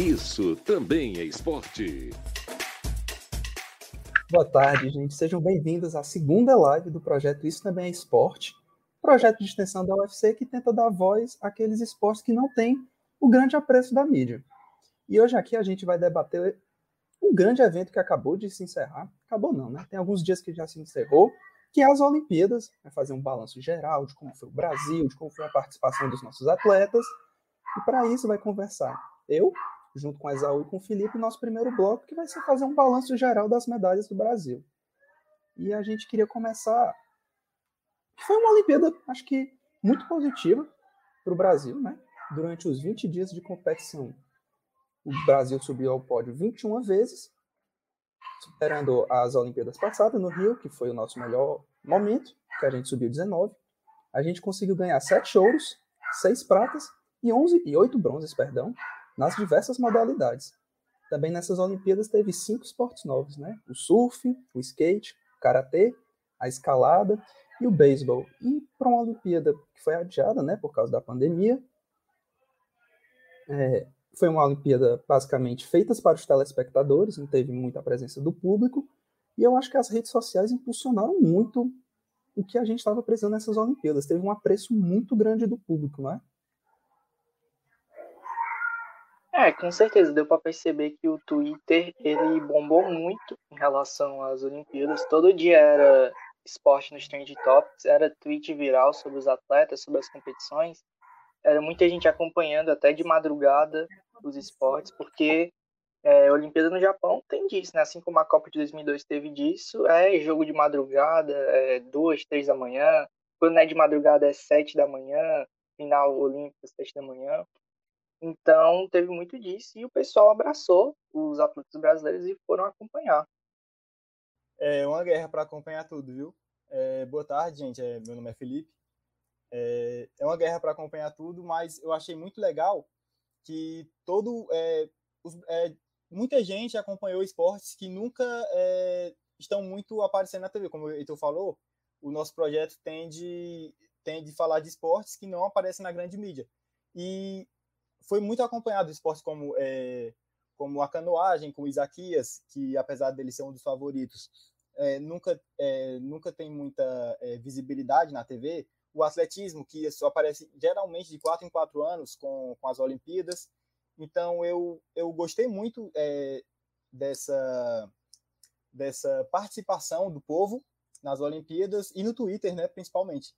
Isso também é esporte. Boa tarde, gente. Sejam bem-vindos à segunda live do projeto Isso Também é Esporte, projeto de extensão da UFC que tenta dar voz àqueles esportes que não têm o grande apreço da mídia. E hoje aqui a gente vai debater um grande evento que acabou de se encerrar. Acabou não, né? Tem alguns dias que já se encerrou, que é as Olimpíadas. Vai fazer um balanço geral de como foi o Brasil, de como foi a participação dos nossos atletas. E para isso vai conversar eu, junto com a Exaú e com o Felipe, nosso primeiro bloco, que vai ser fazer um balanço geral das medalhas do Brasil. E a gente queria começar. Foi uma Olimpíada, acho que muito positiva para o Brasil, né? Durante os 20 dias de competição, o Brasil subiu ao pódio 21 vezes, superando as Olimpíadas passadas no Rio, que foi o nosso melhor momento, que a gente subiu 19. A gente conseguiu ganhar 7 ouros, 6 pratas e 11 e 8 bronzes, perdão, nas diversas modalidades. Também nessas Olimpíadas teve cinco esportes novos, né? O surf, o skate, o karatê, a escalada e o beisebol. E para uma Olimpíada que foi adiada, né, por causa da pandemia, é, foi uma Olimpíada basicamente feita para os telespectadores, não teve muita presença do público, e eu acho que as redes sociais impulsionaram muito o que a gente estava precisando nessas Olimpíadas. Teve um apreço muito grande do público, não é? É, com certeza deu para perceber que o Twitter ele bombou muito em relação às Olimpíadas. Todo dia era esporte nos trend topics, era tweet viral sobre os atletas, sobre as competições. Era muita gente acompanhando até de madrugada os esportes, porque é, a Olimpíada no Japão tem disso, né? Assim como a Copa de 2002 teve disso, é jogo de madrugada, é duas, três da manhã. Quando é de madrugada é sete da manhã, final olímpico sete da manhã. Então, teve muito disso e o pessoal abraçou os atletas brasileiros e foram acompanhar. É uma guerra para acompanhar tudo, viu? É, boa tarde, gente. É, meu nome é Felipe. É, é uma guerra para acompanhar tudo, mas eu achei muito legal que todo é, os, é, muita gente acompanhou esportes que nunca é, estão muito aparecendo na TV, como o Heitor falou. O nosso projeto tende tende falar de esportes que não aparecem na grande mídia. E foi muito acompanhado esportes como, é, como a canoagem, com o Isaquias, que apesar dele ser um dos favoritos, é, nunca, é, nunca tem muita é, visibilidade na TV. O atletismo, que só aparece geralmente de quatro em quatro anos com, com as Olimpíadas. Então, eu, eu gostei muito é, dessa, dessa participação do povo nas Olimpíadas e no Twitter, né, principalmente.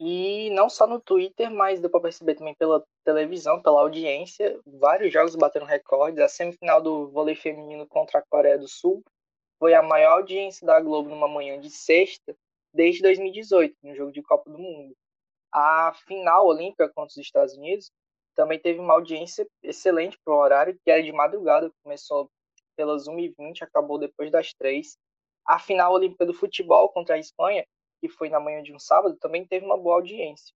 E não só no Twitter, mas deu para perceber também pela televisão, pela audiência. Vários jogos bateram recordes. A semifinal do vôlei feminino contra a Coreia do Sul foi a maior audiência da Globo numa manhã de sexta desde 2018, no jogo de Copa do Mundo. A final olímpica contra os Estados Unidos também teve uma audiência excelente para o horário, que era de madrugada, começou pelas 1h20, acabou depois das 3 A final olímpica do futebol contra a Espanha que foi na manhã de um sábado, também teve uma boa audiência.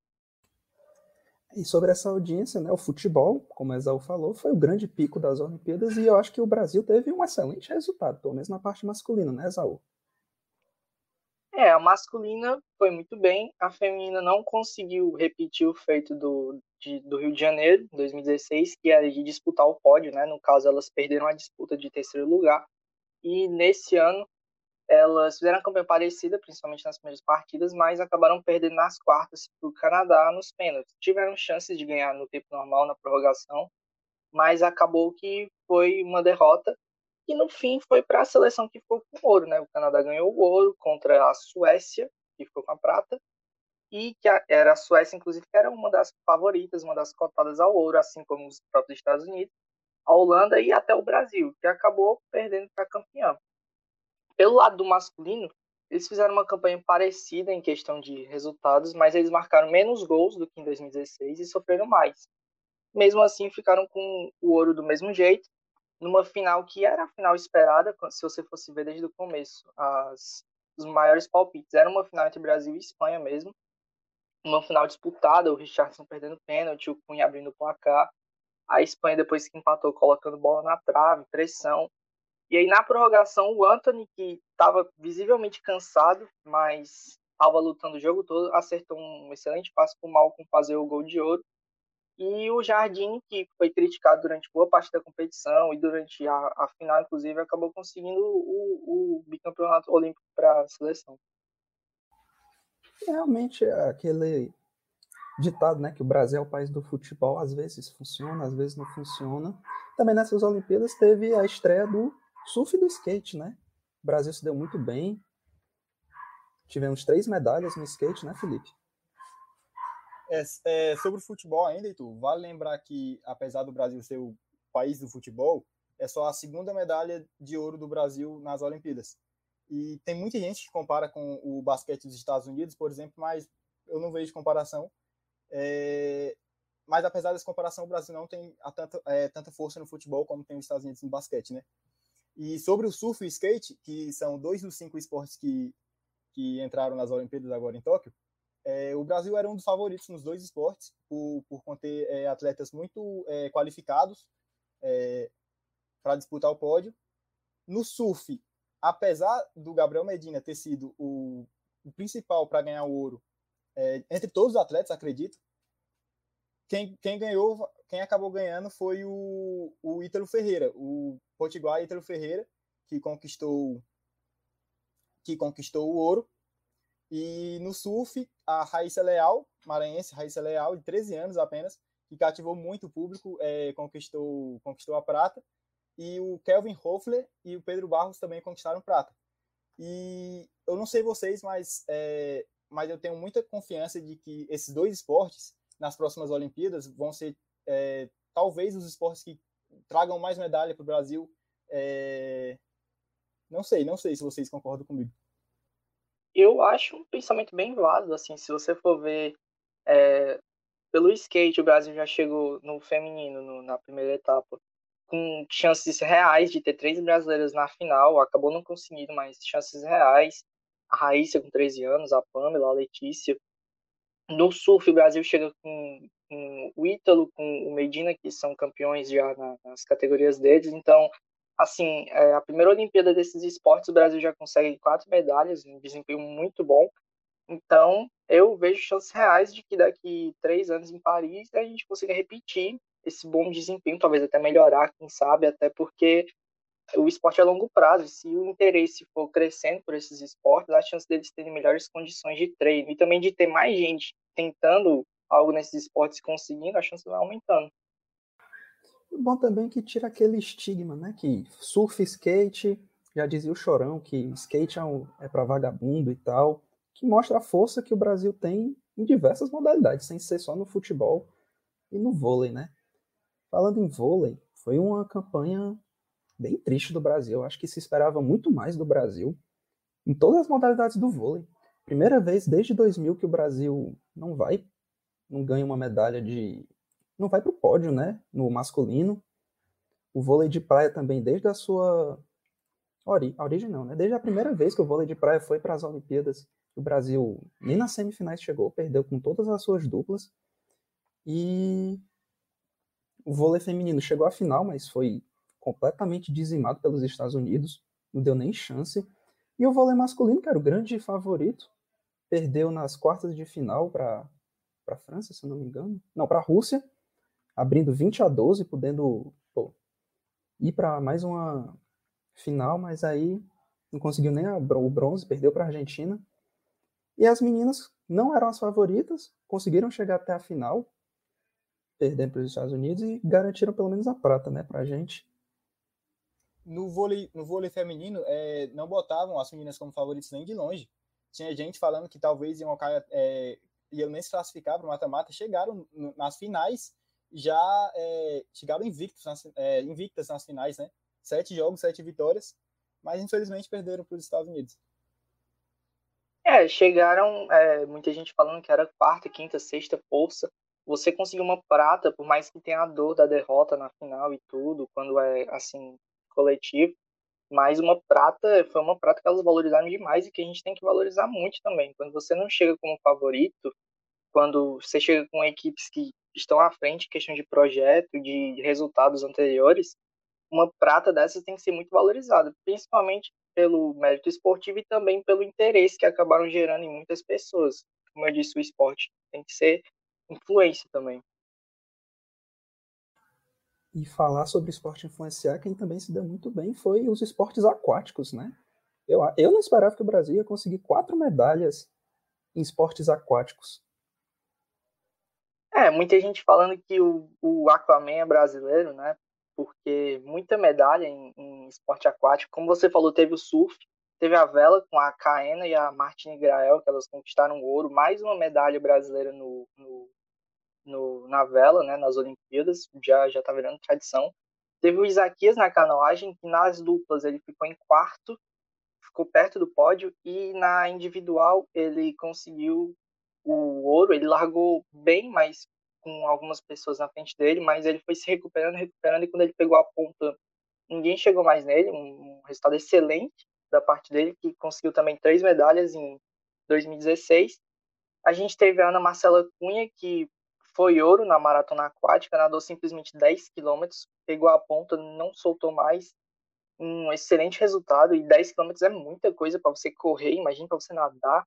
E sobre essa audiência, né, o futebol, como a Exaú falou, foi o grande pico das Olimpíadas e eu acho que o Brasil teve um excelente resultado, pelo menos na parte masculina, né, Exaú? É, a masculina foi muito bem, a feminina não conseguiu repetir o feito do, de, do Rio de Janeiro, 2016, que era de disputar o pódio, né? No caso, elas perderam a disputa de terceiro lugar. E nesse ano, elas fizeram uma campanha parecida, principalmente nas primeiras partidas, mas acabaram perdendo nas quartas para o Canadá nos pênaltis. Tiveram chances de ganhar no tempo normal, na prorrogação, mas acabou que foi uma derrota e no fim foi para a seleção que ficou com ouro, né? O Canadá ganhou o ouro contra a Suécia, que ficou com a prata, e que era a Suécia, inclusive, que era uma das favoritas, uma das cotadas ao ouro, assim como os próprios Estados Unidos, a Holanda e até o Brasil, que acabou perdendo para campeão. Pelo lado do masculino, eles fizeram uma campanha parecida em questão de resultados, mas eles marcaram menos gols do que em 2016 e sofreram mais. Mesmo assim, ficaram com o ouro do mesmo jeito, numa final que era a final esperada, se você fosse ver desde o começo. As, os maiores palpites. Era uma final entre Brasil e Espanha mesmo. Uma final disputada, o Richardson perdendo pênalti, o Cunha abrindo o placar. A Espanha, depois que empatou, colocando bola na trave, pressão. E aí, na prorrogação, o Anthony, que estava visivelmente cansado, mas estava lutando o jogo todo, acertou um excelente passe para o Malcolm fazer o gol de ouro. E o Jardim, que foi criticado durante boa parte da competição e durante a, a final, inclusive, acabou conseguindo o, o bicampeonato olímpico para a seleção. Realmente, é aquele ditado, né, que o Brasil é o país do futebol, às vezes funciona, às vezes não funciona. Também nessas Olimpíadas teve a estreia do surf e do skate, né? O Brasil se deu muito bem. Tivemos três medalhas no skate, né, Felipe? É, é, sobre o futebol ainda, Heitor, vale lembrar que, apesar do Brasil ser o país do futebol, é só a segunda medalha de ouro do Brasil nas Olimpíadas. E tem muita gente que compara com o basquete dos Estados Unidos, por exemplo, mas eu não vejo comparação. É, mas apesar dessa comparação, o Brasil não tem é, tanta força no futebol como tem os Estados Unidos no basquete, né? E sobre o surf e o skate, que são dois dos cinco esportes que, que entraram nas Olimpíadas agora em Tóquio, é, o Brasil era um dos favoritos nos dois esportes, por, por conter é, atletas muito é, qualificados é, para disputar o pódio. No surf, apesar do Gabriel Medina ter sido o, o principal para ganhar o ouro, é, entre todos os atletas, acredito, quem, quem, ganhou, quem acabou ganhando foi o, o Ítalo Ferreira, o Potiguar Ítalo Ferreira, que conquistou que conquistou o ouro e no surf, a Raíssa Leal, maranhense, Raíssa Leal, de 13 anos apenas, que cativou muito o público, é, conquistou, conquistou a prata. E o Kelvin Hoffler e o Pedro Barros também conquistaram prata. E eu não sei vocês, mas, é, mas eu tenho muita confiança de que esses dois esportes, nas próximas Olimpíadas, vão ser é, talvez os esportes que tragam mais medalha para o Brasil. É, não sei, não sei se vocês concordam comigo eu acho um pensamento bem válido, assim, se você for ver é, pelo skate, o Brasil já chegou no feminino, no, na primeira etapa, com chances reais de ter três brasileiras na final, acabou não conseguindo, mas chances reais. A Raíssa com 13 anos, a Pamela, a Letícia. No surf, o Brasil chega com, com o Ítalo, com o Medina, que são campeões já nas categorias deles, então assim, é, a primeira Olimpíada desses esportes, o Brasil já consegue quatro medalhas, um desempenho muito bom. Então, eu vejo chances reais de que daqui três anos em Paris a gente consiga repetir esse bom desempenho, talvez até melhorar, quem sabe, até porque o esporte é a longo prazo. Se o interesse for crescendo por esses esportes, a chance deles terem melhores condições de treino e também de ter mais gente tentando algo nesses esportes e conseguindo, a chance vai aumentando. Bom também é que tira aquele estigma, né? Que surf, skate, já dizia o Chorão, que skate é, um, é para vagabundo e tal, que mostra a força que o Brasil tem em diversas modalidades, sem ser só no futebol e no vôlei, né? Falando em vôlei, foi uma campanha bem triste do Brasil. Acho que se esperava muito mais do Brasil em todas as modalidades do vôlei. Primeira vez desde 2000 que o Brasil não vai, não ganha uma medalha de não vai para o pódio, né? No masculino. O vôlei de praia também, desde a sua ori... origem, não, né? Desde a primeira vez que o vôlei de praia foi para as Olimpíadas, o Brasil nem nas semifinais chegou, perdeu com todas as suas duplas. E o vôlei feminino chegou à final, mas foi completamente dizimado pelos Estados Unidos, não deu nem chance. E o vôlei masculino, que era o grande favorito, perdeu nas quartas de final para a França, se não me engano. Não, para a Rússia abrindo 20 a 12, podendo pô, ir para mais uma final, mas aí não conseguiu nem o bronze, perdeu para a Argentina. E as meninas não eram as favoritas, conseguiram chegar até a final, perdendo para os Estados Unidos e garantiram pelo menos a prata, né, para a gente. No vôlei, no vôlei feminino, é, não botavam as meninas como favoritas nem de longe. Tinha gente falando que talvez iam, é, iam nem se classificar para o mata-mata, chegaram nas finais já é, chegaram invictos nas, é, invictas nas finais, né? Sete jogos, sete vitórias, mas infelizmente perderam para os Estados Unidos. É, chegaram, é, muita gente falando que era quarta, quinta, sexta força. Você conseguiu uma prata, por mais que tenha a dor da derrota na final e tudo, quando é assim, coletivo. Mas uma prata foi uma prata que elas valorizaram demais e que a gente tem que valorizar muito também. Quando você não chega como favorito, quando você chega com equipes que estão à frente questão de projeto, de resultados anteriores, uma prata dessas tem que ser muito valorizada, principalmente pelo mérito esportivo e também pelo interesse que acabaram gerando em muitas pessoas. Como eu disse, o esporte tem que ser influência também. E falar sobre esporte influenciar, quem também se deu muito bem foi os esportes aquáticos, né? Eu, eu não esperava que o Brasil ia conseguir quatro medalhas em esportes aquáticos. É, muita gente falando que o, o Aquaman é brasileiro, né? Porque muita medalha em, em esporte aquático. Como você falou, teve o surf, teve a vela com a Caena e a Martine Grael, que elas conquistaram ouro. Mais uma medalha brasileira no, no, no, na vela, né? Nas Olimpíadas, já já tá virando tradição. Teve o Isaquias na canoagem, que nas duplas ele ficou em quarto ficou perto do pódio e na individual ele conseguiu o ouro, ele largou bem, mas com algumas pessoas na frente dele, mas ele foi se recuperando, recuperando e quando ele pegou a ponta, ninguém chegou mais nele, um, resultado excelente da parte dele, que conseguiu também três medalhas em 2016. A gente teve a Ana Marcela Cunha, que foi ouro na maratona aquática, nadou simplesmente 10 quilômetros, pegou a ponta, não soltou mais, um excelente resultado e 10 km é muita coisa para você correr, imagina para você nadar.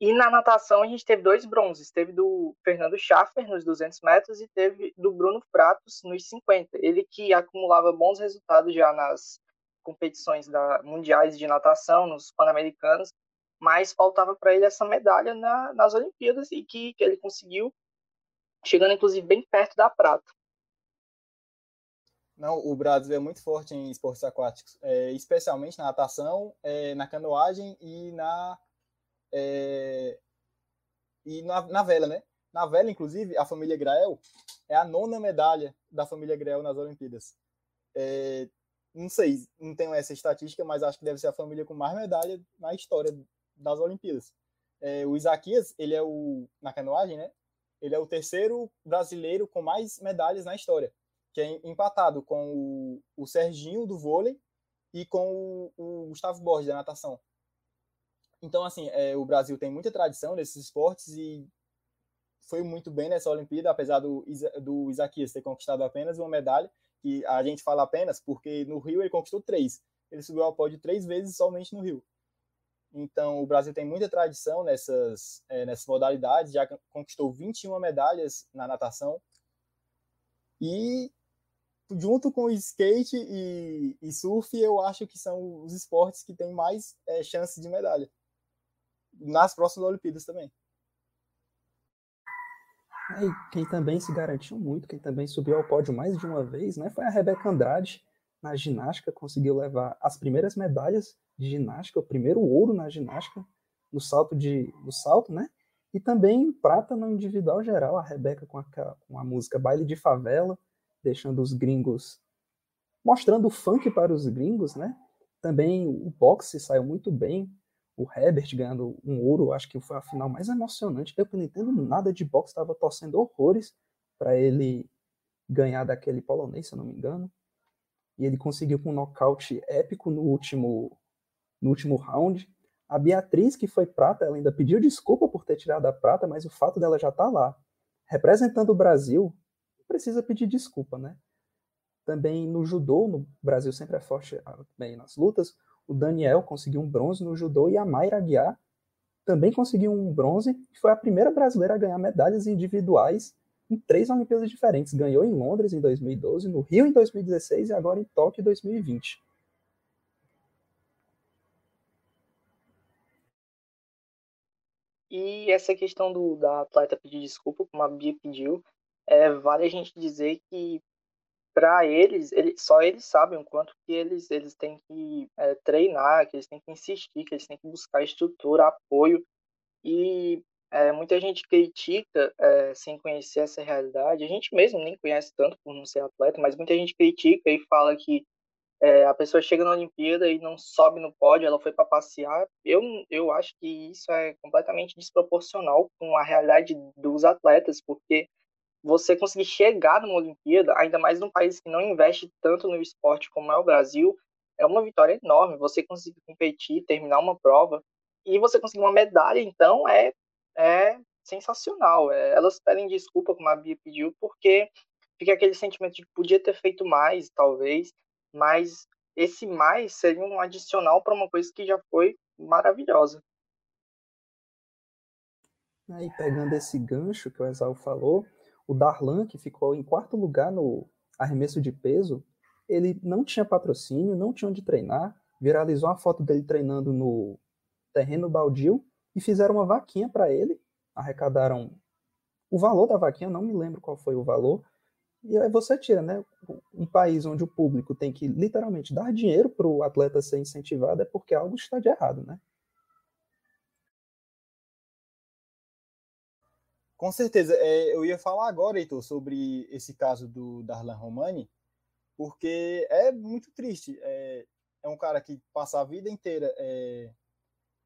E na natação a gente teve dois bronzes, teve do Fernando Schaffer nos 200 metros e teve do Bruno Fratos nos 50. Ele que acumulava bons resultados já nas competições da, mundiais de natação, nos Pan-Americanos, mas faltava para ele essa medalha na, nas Olimpíadas e que, que ele conseguiu, chegando inclusive bem perto da prata. Não, o Brasil é muito forte em esportes aquáticos, é, especialmente na natação, é, na canoagem e na é, e na, na, vela, né? Na vela, inclusive, a família Grael é a nona medalha da família Grael nas Olimpíadas. É, não sei, não tenho essa estatística, mas acho que deve ser a família com mais medalha na história das Olimpíadas. É, o Isaquias, ele é o na canoagem, né? Ele é o terceiro brasileiro com mais medalhas na história que é empatado com o, o Serginho do vôlei e com o, o Gustavo Borges da natação. Então, assim, é, o Brasil tem muita tradição nesses esportes e foi muito bem nessa Olimpíada, apesar do, do Isaquias ter conquistado apenas uma medalha, que a gente fala apenas porque no Rio ele conquistou três. Ele subiu ao pódio três vezes somente no Rio. Então, o Brasil tem muita tradição nessas, é, nessas modalidades, já conquistou 21 medalhas na natação. E junto com skate e, e, surf, eu acho que são os esportes que têm mais é, chances de medalha. Nas próximas Olimpíadas também. E quem também se garantiu muito, quem também subiu ao pódio mais de uma vez, né, foi a Rebeca Andrade. Na ginástica, conseguiu levar as primeiras medalhas de ginástica, o primeiro ouro na ginástica, no salto, de, no salto né? E também prata no individual geral, a Rebeca com a, com a música Baile de Favela, deixando os gringos, mostrando o funk para os gringos, né? Também o boxe saiu muito bem, o Herbert ganhando um ouro, acho que foi a final mais emocionante. Eu não entendo nada de boxe, estava torcendo horrores para ele ganhar daquele polonês, se eu não me engano. E ele conseguiu com um nocaute épico no último, no último round. A Beatriz, que foi prata, ela ainda pediu desculpa por ter tirado a prata, mas o fato dela já tá lá. Representando o Brasil, precisa pedir desculpa, né? Também no judô, no Brasil sempre é forte ah, bem nas lutas, o Daniel conseguiu um bronze no judô e a Mayra Aguiar também conseguiu um bronze e foi a primeira brasileira a ganhar medalhas individuais em três Olimpíadas diferentes. Ganhou em Londres em 2012, no Rio em 2016 e agora em Tóquio em 2020. E essa questão do, da atleta pedir desculpa, como a Bia pediu, é, vale a gente dizer que para eles, eles, só eles sabem o quanto que eles, eles têm que é, treinar, que eles têm que insistir, que eles têm que buscar estrutura, apoio. E é, muita gente critica é, sem conhecer essa realidade. A gente mesmo nem conhece tanto por não ser atleta, mas muita gente critica e fala que é, a pessoa chega na Olimpíada e não sobe no pódio, ela foi para passear. Eu, eu acho que isso é completamente desproporcional com a realidade dos atletas, porque você conseguir chegar numa Olimpíada, ainda mais num país que não investe tanto no esporte como é o Brasil, é uma vitória enorme. Você conseguir competir, terminar uma prova e você conseguir uma medalha, então é, é sensacional. É, elas pedem desculpa, como a Bia pediu, porque fica aquele sentimento de que podia ter feito mais, talvez, mas esse mais seria um adicional para uma coisa que já foi maravilhosa. Aí, pegando esse gancho que o Exal falou, o Darlan, que ficou em quarto lugar no arremesso de peso, ele não tinha patrocínio, não tinha onde treinar, viralizou a foto dele treinando no terreno baldio e fizeram uma vaquinha para ele, arrecadaram o valor da vaquinha, não me lembro qual foi o valor, e aí você tira, né? Um país onde o público tem que literalmente dar dinheiro para o atleta ser incentivado é porque algo está de errado, né? Com certeza. É, eu ia falar agora, Heitor, sobre esse caso do Darlan Romani, porque é muito triste. É, é um cara que passa a vida inteira é,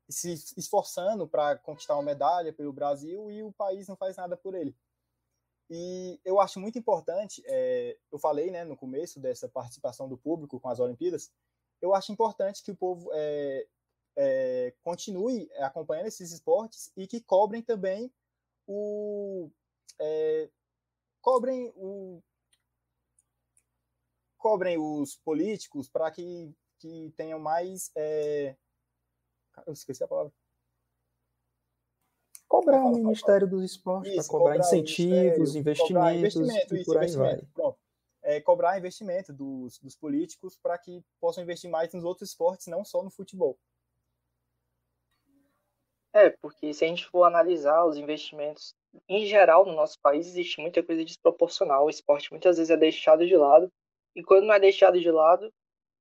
se esforçando para conquistar uma medalha pelo Brasil e o país não faz nada por ele. E eu acho muito importante, é, eu falei né, no começo dessa participação do público com as Olimpíadas, eu acho importante que o povo é, é, continue acompanhando esses esportes e que cobrem também o. É, cobrem o. Cobrem os políticos para que, que tenham mais. É, eu esqueci a palavra Cobrar o Ministério dos Esportes para cobrar, cobrar incentivos, investimentos investimento, e por aí vai. É, cobrar investimento dos, dos políticos para que possam investir mais nos outros esportes, não só no futebol. É, porque se a gente for analisar os investimentos em geral no nosso país, existe muita coisa desproporcional. O esporte muitas vezes é deixado de lado, e quando não é deixado de lado,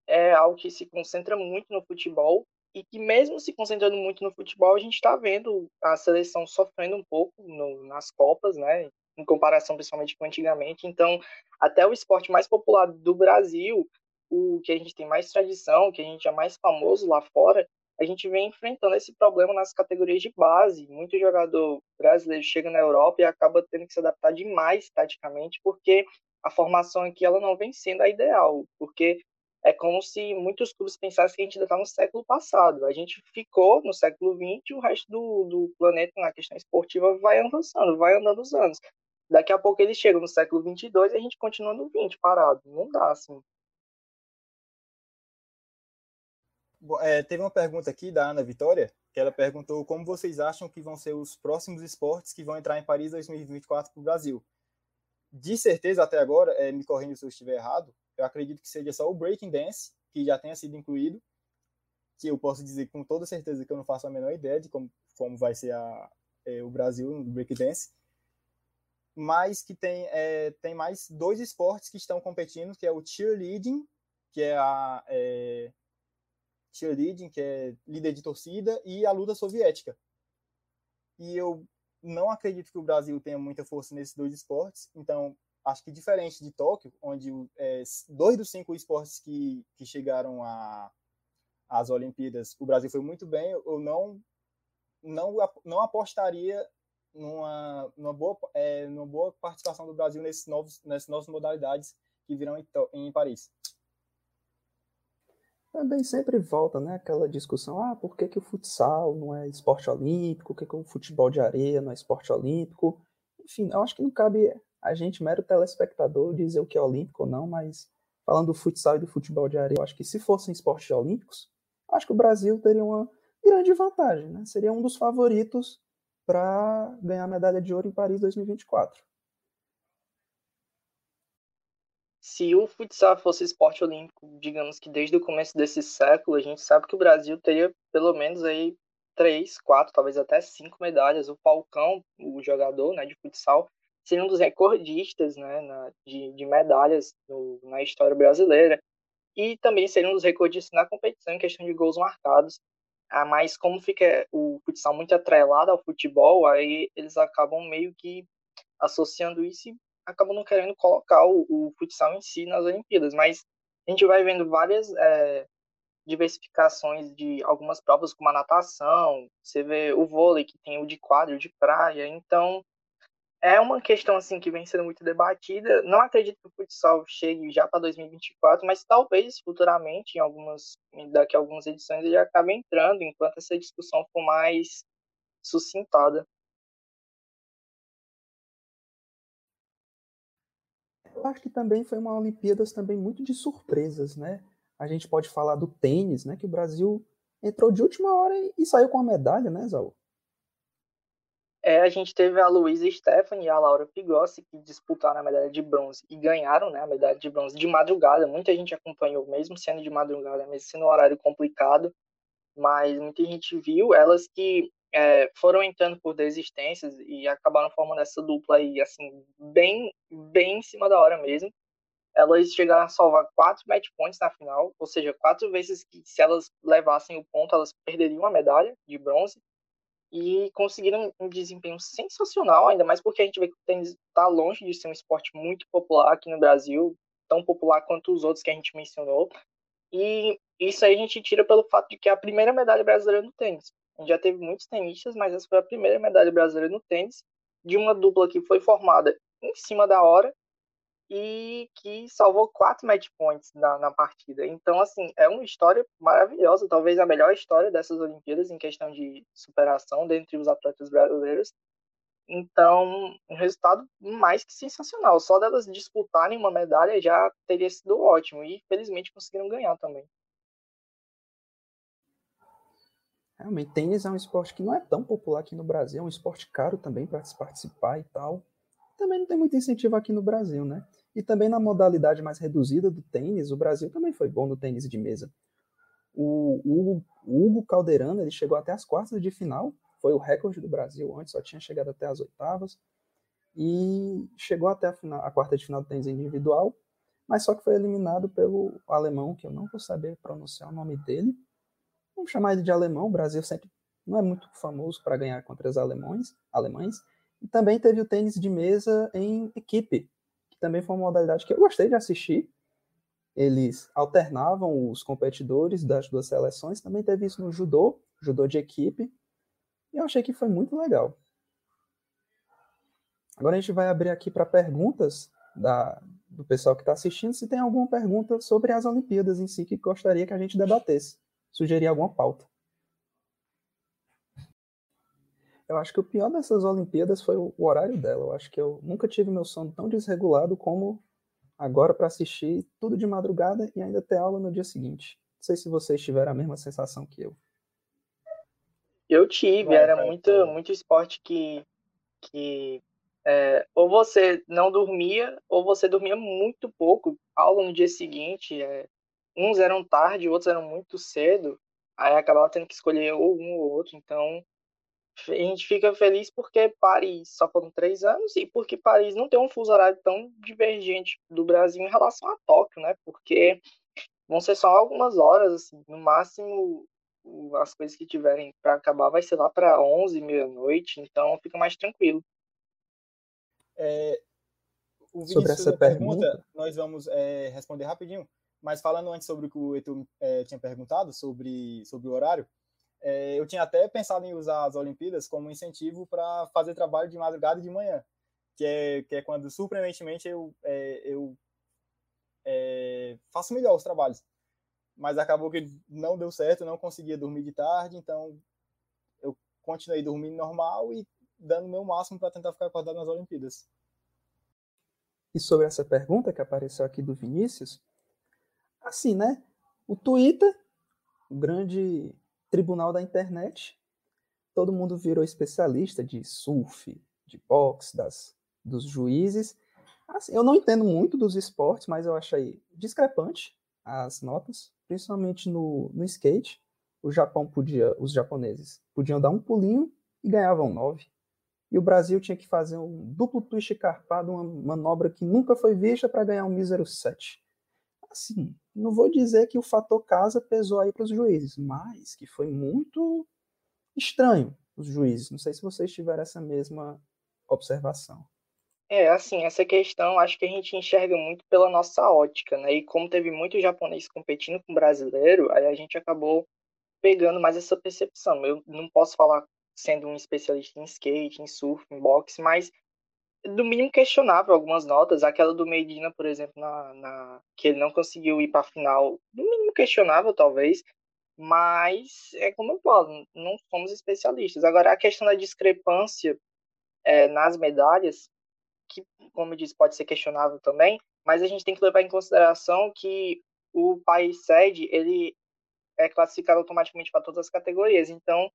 é algo que se concentra muito no futebol e que mesmo se concentrando muito no futebol, a gente está vendo a seleção sofrendo um pouco no, nas Copas, né? Em comparação principalmente com antigamente. Então, até o esporte mais popular do Brasil, o que a gente tem mais tradição, que a gente é mais famoso lá fora, a gente vem enfrentando esse problema nas categorias de base. Muito jogador brasileiro chega na Europa e acaba tendo que se adaptar demais taticamente, porque a formação aqui ela não vem sendo a ideal, porque é como se muitos clubes pensassem que a gente ainda está no século passado. A gente ficou no século XX e o resto do, do planeta, na questão esportiva, vai avançando, vai andando os anos. Daqui a pouco eles chegam no século XXII e a gente continua no XX, parado. Não dá, assim. É, teve uma pergunta aqui da Ana Vitória, que ela perguntou como vocês acham que vão ser os próximos esportes que vão entrar em Paris 2024 para o Brasil. De certeza, até agora, é, me correndo se eu estiver errado, eu acredito que seja só o Breaking Dance, que já tenha sido incluído, que eu posso dizer com toda certeza que eu não faço a menor ideia de como, como vai ser a, é, o Brasil no Break Dance, mas que tem, é, tem mais dois esportes que estão competindo, que é o cheerleading, que é a é, cheerleading, que é líder de torcida, e a luta soviética. E eu não acredito que o Brasil tenha muita força nesses dois esportes, então acho que diferente de Tóquio, onde é, dois dos cinco esportes que, que chegaram às Olimpíadas, o Brasil foi muito bem, eu não, não, não apostaria numa, numa, boa, é, numa boa participação do Brasil nesses novos, nessas novas modalidades que virão em, em Paris. Também sempre volta, né, aquela discussão, ah, por que, que o futsal não é esporte olímpico, por que, que o futebol de areia não é esporte olímpico? Enfim, eu acho que não cabe a gente, mero telespectador, dizer o que é olímpico ou não, mas falando do futsal e do futebol de areia, eu acho que se fossem esportes olímpicos, acho que o Brasil teria uma grande vantagem, né? Seria um dos favoritos para ganhar a medalha de ouro em Paris 2024. Se o futsal fosse esporte olímpico, digamos que desde o começo desse século, a gente sabe que o Brasil teria pelo menos aí três, quatro, talvez até cinco medalhas. O Falcão, o jogador né, de futsal, ser um dos recordistas né, na, de, de, medalhas no, na história brasileira e também ser um dos recordistas na competição em questão de gols marcados. Ah, mas como fica o futsal muito atrelado ao futebol, aí eles acabam meio que associando isso e acabam não querendo colocar o, o futsal em si nas Olimpíadas. Mas a gente vai vendo várias é, diversificações de algumas provas, como a natação, você vê o vôlei, que tem o de quadro, de praia. Então, é uma questão assim que vem sendo muito debatida. Não acredito que o futsal chegue já para 2024, mas talvez futuramente, em algumas daqui a algumas edições, ele acabe entrando enquanto essa discussão for mais sucintada. Eu acho que também foi uma Olimpíadas também muito de surpresas, né? A gente pode falar do tênis, né? Que o Brasil entrou de última hora e saiu com a medalha, né, Zaú? É, a gente teve a Luísa Stephanie e a Laura Pigossi que disputaram a medalha de bronze e ganharam né, a medalha de bronze de madrugada. Muita gente acompanhou, mesmo sendo de madrugada, mesmo sendo um horário complicado, mas muita gente viu. Elas que é, foram entrando por desistências e acabaram formando essa dupla aí, assim, bem, bem em cima da hora mesmo. Elas chegaram a salvar quatro match points na final, ou seja, quatro vezes que se elas levassem o ponto, elas perderiam a medalha de bronze e conseguiram um desempenho sensacional, ainda mais porque a gente vê que o tênis está longe de ser um esporte muito popular aqui no Brasil, tão popular quanto os outros que a gente mencionou. E isso aí a gente tira pelo fato de que é a primeira medalha brasileira no tênis. A gente já teve muitos tenistas, mas essa foi a primeira medalha brasileira no tênis de uma dupla que foi formada em cima da hora e que salvou quatro match points na, na partida. Então, assim, é uma história maravilhosa, talvez a melhor história dessas Olimpíadas em questão de superação dentre os atletas brasileiros. Então, um resultado mais que sensacional. Só delas disputarem uma medalha já teria sido ótimo. E felizmente conseguiram ganhar também. Realmente, tênis é um esporte que não é tão popular aqui no Brasil, é um esporte caro também para se participar e tal. Também não tem muito incentivo aqui no Brasil, né? E também na modalidade mais reduzida do tênis, o Brasil também foi bom no tênis de mesa. O, Hugo, o Hugo Calderano ele chegou até as quartas de final, foi o recorde do Brasil, antes só tinha chegado até as oitavas, e chegou até a, final, a quarta de final do tênis individual, mas só que foi eliminado pelo alemão, que eu não vou saber pronunciar o nome dele. Vamos chamar ele de alemão, o Brasil sempre não é muito famoso para ganhar contra os alemães, alemães. E também teve o tênis de mesa em equipe, também foi uma modalidade que eu gostei de assistir. Eles alternavam os competidores das duas seleções. Também teve isso no judô, judô de equipe. E eu achei que foi muito legal. Agora a gente vai abrir aqui para perguntas da, do pessoal que está assistindo. Se tem alguma pergunta sobre as Olimpíadas em si que gostaria que a gente debatesse, sugerir alguma pauta. Eu acho que o pior dessas Olimpíadas foi o horário dela. Eu acho que eu nunca tive meu sono tão desregulado como agora para assistir tudo de madrugada e ainda ter aula no dia seguinte. Não sei se vocês tiveram a mesma sensação que eu. Eu tive, era muito, muito esporte que, que é, ou você não dormia, ou você dormia muito pouco. Aula no dia seguinte, é, uns eram tarde, outros eram muito cedo. Aí acabava tendo que escolher ou um ou outro. Então, a gente fica feliz porque Paris só foram três anos e porque Paris não tem um fuso horário tão divergente do Brasil em relação a Tóquio, né? Porque vão ser só algumas horas, assim, no máximo as coisas que tiverem para acabar vai ser lá para 11, meia-noite, então fica mais tranquilo. É, sobre essa pergunta, pergunta, nós vamos é, responder rapidinho, mas falando antes sobre o que o Etu é, tinha perguntado, sobre, sobre o horário, é, eu tinha até pensado em usar as Olimpíadas como incentivo para fazer trabalho de madrugada e de manhã, que é, que é quando, surpreendentemente, eu, é, eu é, faço melhor os trabalhos. Mas acabou que não deu certo, não conseguia dormir de tarde, então eu continuei dormindo normal e dando o meu máximo para tentar ficar acordado nas Olimpíadas. E sobre essa pergunta que apareceu aqui do Vinícius, assim, né? O Twitter, o grande tribunal da internet, todo mundo virou especialista de surf, de boxe, das, dos juízes. Assim, eu não entendo muito dos esportes, mas eu achei discrepante as notas, principalmente no, no skate. O Japão podia, os japoneses podiam dar um pulinho e ganhavam nove. E o Brasil tinha que fazer um duplo twist carpado, uma manobra que nunca foi vista para ganhar um mísero sete assim, não vou dizer que o fator casa pesou aí para os juízes, mas que foi muito estranho os juízes. Não sei se vocês tiveram essa mesma observação. É, assim, essa questão acho que a gente enxerga muito pela nossa ótica, né? E como teve muito japonês competindo com brasileiro, aí a gente acabou pegando mais essa percepção. Eu não posso falar sendo um especialista em skate, em surf, em boxe, mas do mínimo questionável algumas notas. Aquela do Medina, por exemplo, na, na que ele não conseguiu ir para a final, do mínimo questionável, talvez. Mas é como eu falo, não somos especialistas. Agora, a questão da discrepância é, nas medalhas, que, como eu disse, pode ser questionável também, mas a gente tem que levar em consideração que o país sede ele é classificado automaticamente para todas as categorias. Então,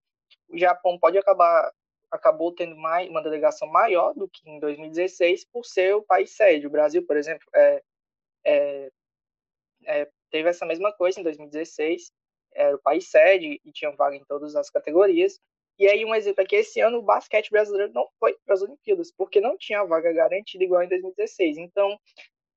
o Japão pode acabar acabou tendo mais, uma delegação maior do que em 2016 por ser o país sede. O Brasil, por exemplo, é, é, é, teve essa mesma coisa em 2016, era o país sede e tinha vaga em todas as categorias. E aí um exemplo é que esse ano o basquete brasileiro não foi para as Olimpíadas, porque não tinha vaga garantida igual em 2016. Então,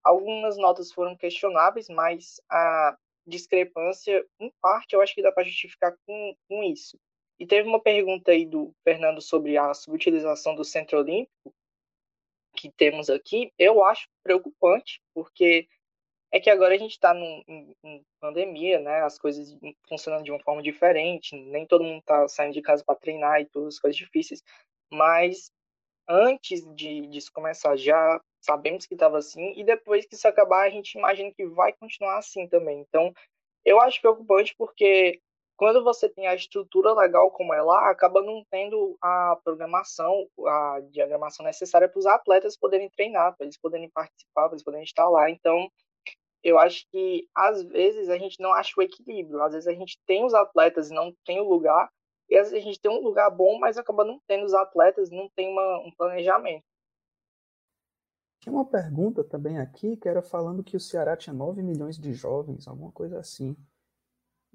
algumas notas foram questionáveis, mas a discrepância, em parte, eu acho que dá para justificar com, com isso. E teve uma pergunta aí do Fernando sobre a subutilização do Centro Olímpico que temos aqui. Eu acho preocupante, porque é que agora a gente está em, em, pandemia, né? As coisas funcionando de uma forma diferente, nem todo mundo está saindo de casa para treinar e todas as coisas difíceis. Mas antes de disso começar, já sabemos que estava assim, e depois que isso acabar, a gente imagina que vai continuar assim também. Então, eu acho preocupante porque quando você tem a estrutura legal como é lá, acaba não tendo a programação, a diagramação necessária para os atletas poderem treinar, para eles poderem participar, para eles poderem estar lá. Então, eu acho que às vezes a gente não acha o equilíbrio. Às vezes a gente tem os atletas e não tem o lugar, e às vezes a gente tem um lugar bom, mas acaba não tendo os atletas, não tem uma, um planejamento. Tinha uma pergunta também aqui que era falando que o Ceará tinha 9 milhões de jovens, alguma coisa assim.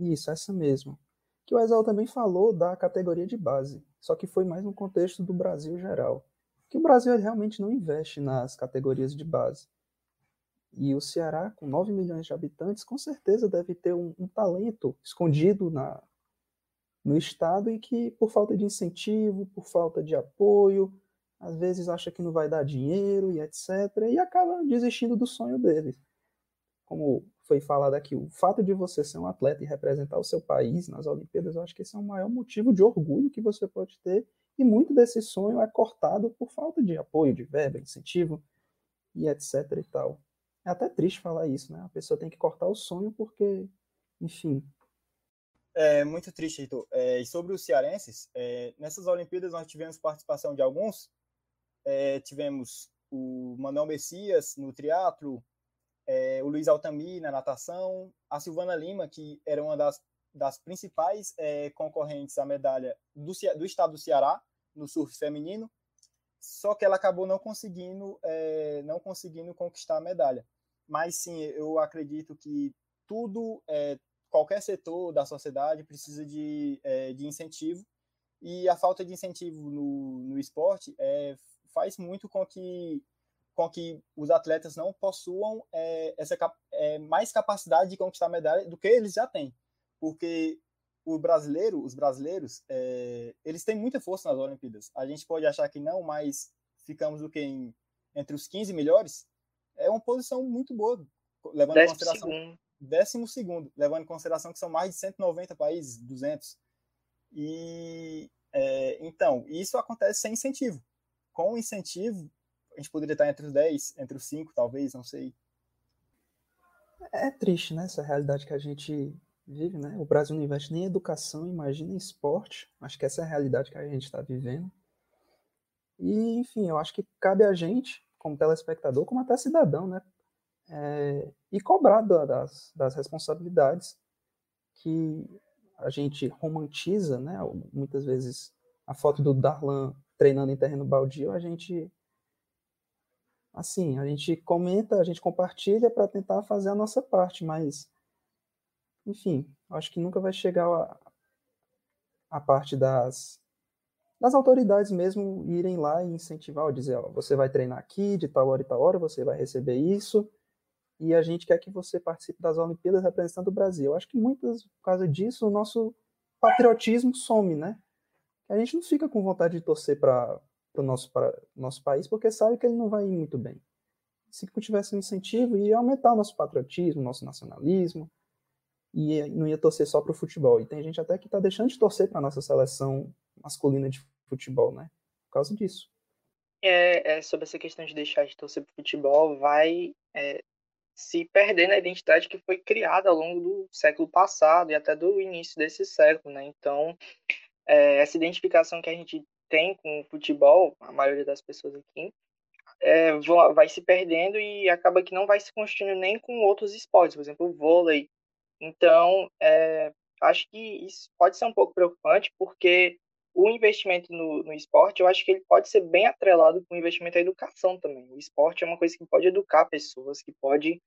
Isso, essa mesmo. Que o Exal também falou da categoria de base, só que foi mais no contexto do Brasil geral. Que o Brasil realmente não investe nas categorias de base. E o Ceará, com 9 milhões de habitantes, com certeza deve ter um, um talento escondido na, no Estado e que, por falta de incentivo, por falta de apoio, às vezes acha que não vai dar dinheiro e etc. E acaba desistindo do sonho deles. Como foi falado aqui, o fato de você ser um atleta e representar o seu país nas Olimpíadas, eu acho que esse é o maior motivo de orgulho que você pode ter. E muito desse sonho é cortado por falta de apoio, de verba, incentivo e etc e tal. É até triste falar isso, né? A pessoa tem que cortar o sonho porque, enfim. É muito triste, Heitor. É, e sobre os cearenses, é, nessas Olimpíadas nós tivemos participação de alguns. É, tivemos o Manuel Messias no triatlo, é, o Luiz Altamir na natação, a Silvana Lima, que era uma das, das principais é, concorrentes à medalha do, do estado do Ceará no surf feminino, só que ela acabou não conseguindo, é, não conseguindo conquistar a medalha. Mas sim, eu acredito que tudo, é, qualquer setor da sociedade precisa de, é, de incentivo, e a falta de incentivo no, no esporte é, faz muito com que com que os atletas não possuam é, essa é, mais capacidade de conquistar medalha do que eles já têm, porque o brasileiro, os brasileiros, é, eles têm muita força nas Olimpíadas. A gente pode achar que não, mas ficamos o que em, entre os 15 melhores. É uma posição muito boa, levando em consideração segundo. décimo segundo, levando em consideração que são mais de 190 países, 200. E é, então isso acontece sem incentivo. Com incentivo, a gente poderia estar entre os 10, entre os 5, talvez, não sei. É triste, né? Essa realidade que a gente vive, né? O Brasil não investe nem em educação, imagina em esporte. Acho que essa é a realidade que a gente está vivendo. E, enfim, eu acho que cabe a gente, como telespectador, como até cidadão, né? É, e cobrar das, das responsabilidades que a gente romantiza, né? Muitas vezes a foto do Darlan treinando em terreno baldio, a gente assim, a gente comenta, a gente compartilha para tentar fazer a nossa parte, mas enfim, acho que nunca vai chegar a, a parte das das autoridades mesmo irem lá e incentivar, dizer, ó, você vai treinar aqui, de tal hora e tal hora, você vai receber isso, e a gente quer que você participe das Olimpíadas representando o Brasil. Eu acho que muitas, por causa disso, o nosso patriotismo some, né? A gente não fica com vontade de torcer para para o nosso, nosso país, porque sabe que ele não vai ir muito bem. Se tivesse um incentivo, ia aumentar o nosso patriotismo, nosso nacionalismo, e não ia torcer só para o futebol. E tem gente até que está deixando de torcer para a nossa seleção masculina de futebol, né? Por causa disso. É, é sobre essa questão de deixar de torcer para o futebol, vai é, se perder na identidade que foi criada ao longo do século passado e até do início desse século, né? Então, é, essa identificação que a gente tem com o futebol, a maioria das pessoas aqui, é, vai se perdendo e acaba que não vai se construindo nem com outros esportes, por exemplo, o vôlei. Então, é, acho que isso pode ser um pouco preocupante, porque o investimento no, no esporte, eu acho que ele pode ser bem atrelado com o investimento na educação também. O esporte é uma coisa que pode educar pessoas, que pode estar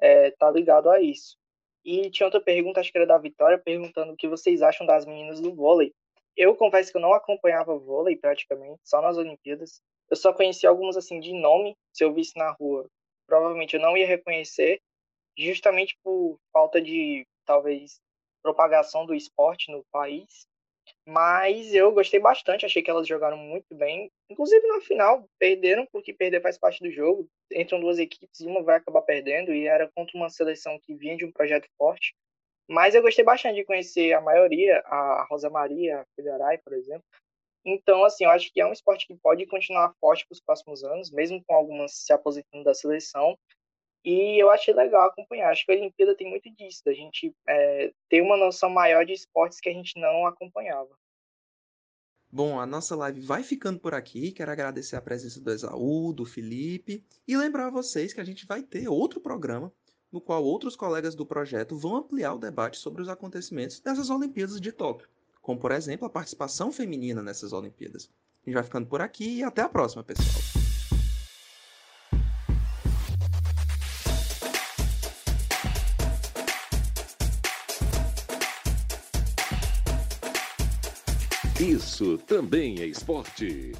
é, tá ligado a isso. E tinha outra pergunta, acho que era da Vitória, perguntando o que vocês acham das meninas do vôlei. Eu confesso que eu não acompanhava vôlei praticamente, só nas Olimpíadas. Eu só conhecia alguns assim de nome, se eu visse na rua, provavelmente eu não ia reconhecer, justamente por falta de talvez propagação do esporte no país. Mas eu gostei bastante, achei que elas jogaram muito bem. Inclusive na final, perderam, porque perder faz parte do jogo. Entram duas equipes e uma vai acabar perdendo, e era contra uma seleção que vinha de um projeto forte. Mas eu gostei bastante de conhecer a maioria, a Rosa Maria, a Filharai, por exemplo. Então, assim, eu acho que é um esporte que pode continuar forte para os próximos anos, mesmo com algumas se aposentando da seleção. E eu achei legal acompanhar. Acho que a Olimpíada tem muito disso, da gente é, ter uma noção maior de esportes que a gente não acompanhava. Bom, a nossa live vai ficando por aqui. Quero agradecer a presença do Exaú, do Felipe e lembrar a vocês que a gente vai ter outro programa no qual outros colegas do projeto vão ampliar o debate sobre os acontecimentos dessas Olimpíadas de Tóquio, como por exemplo a participação feminina nessas Olimpíadas. A gente vai ficando por aqui e até a próxima, pessoal. Isso também é esporte.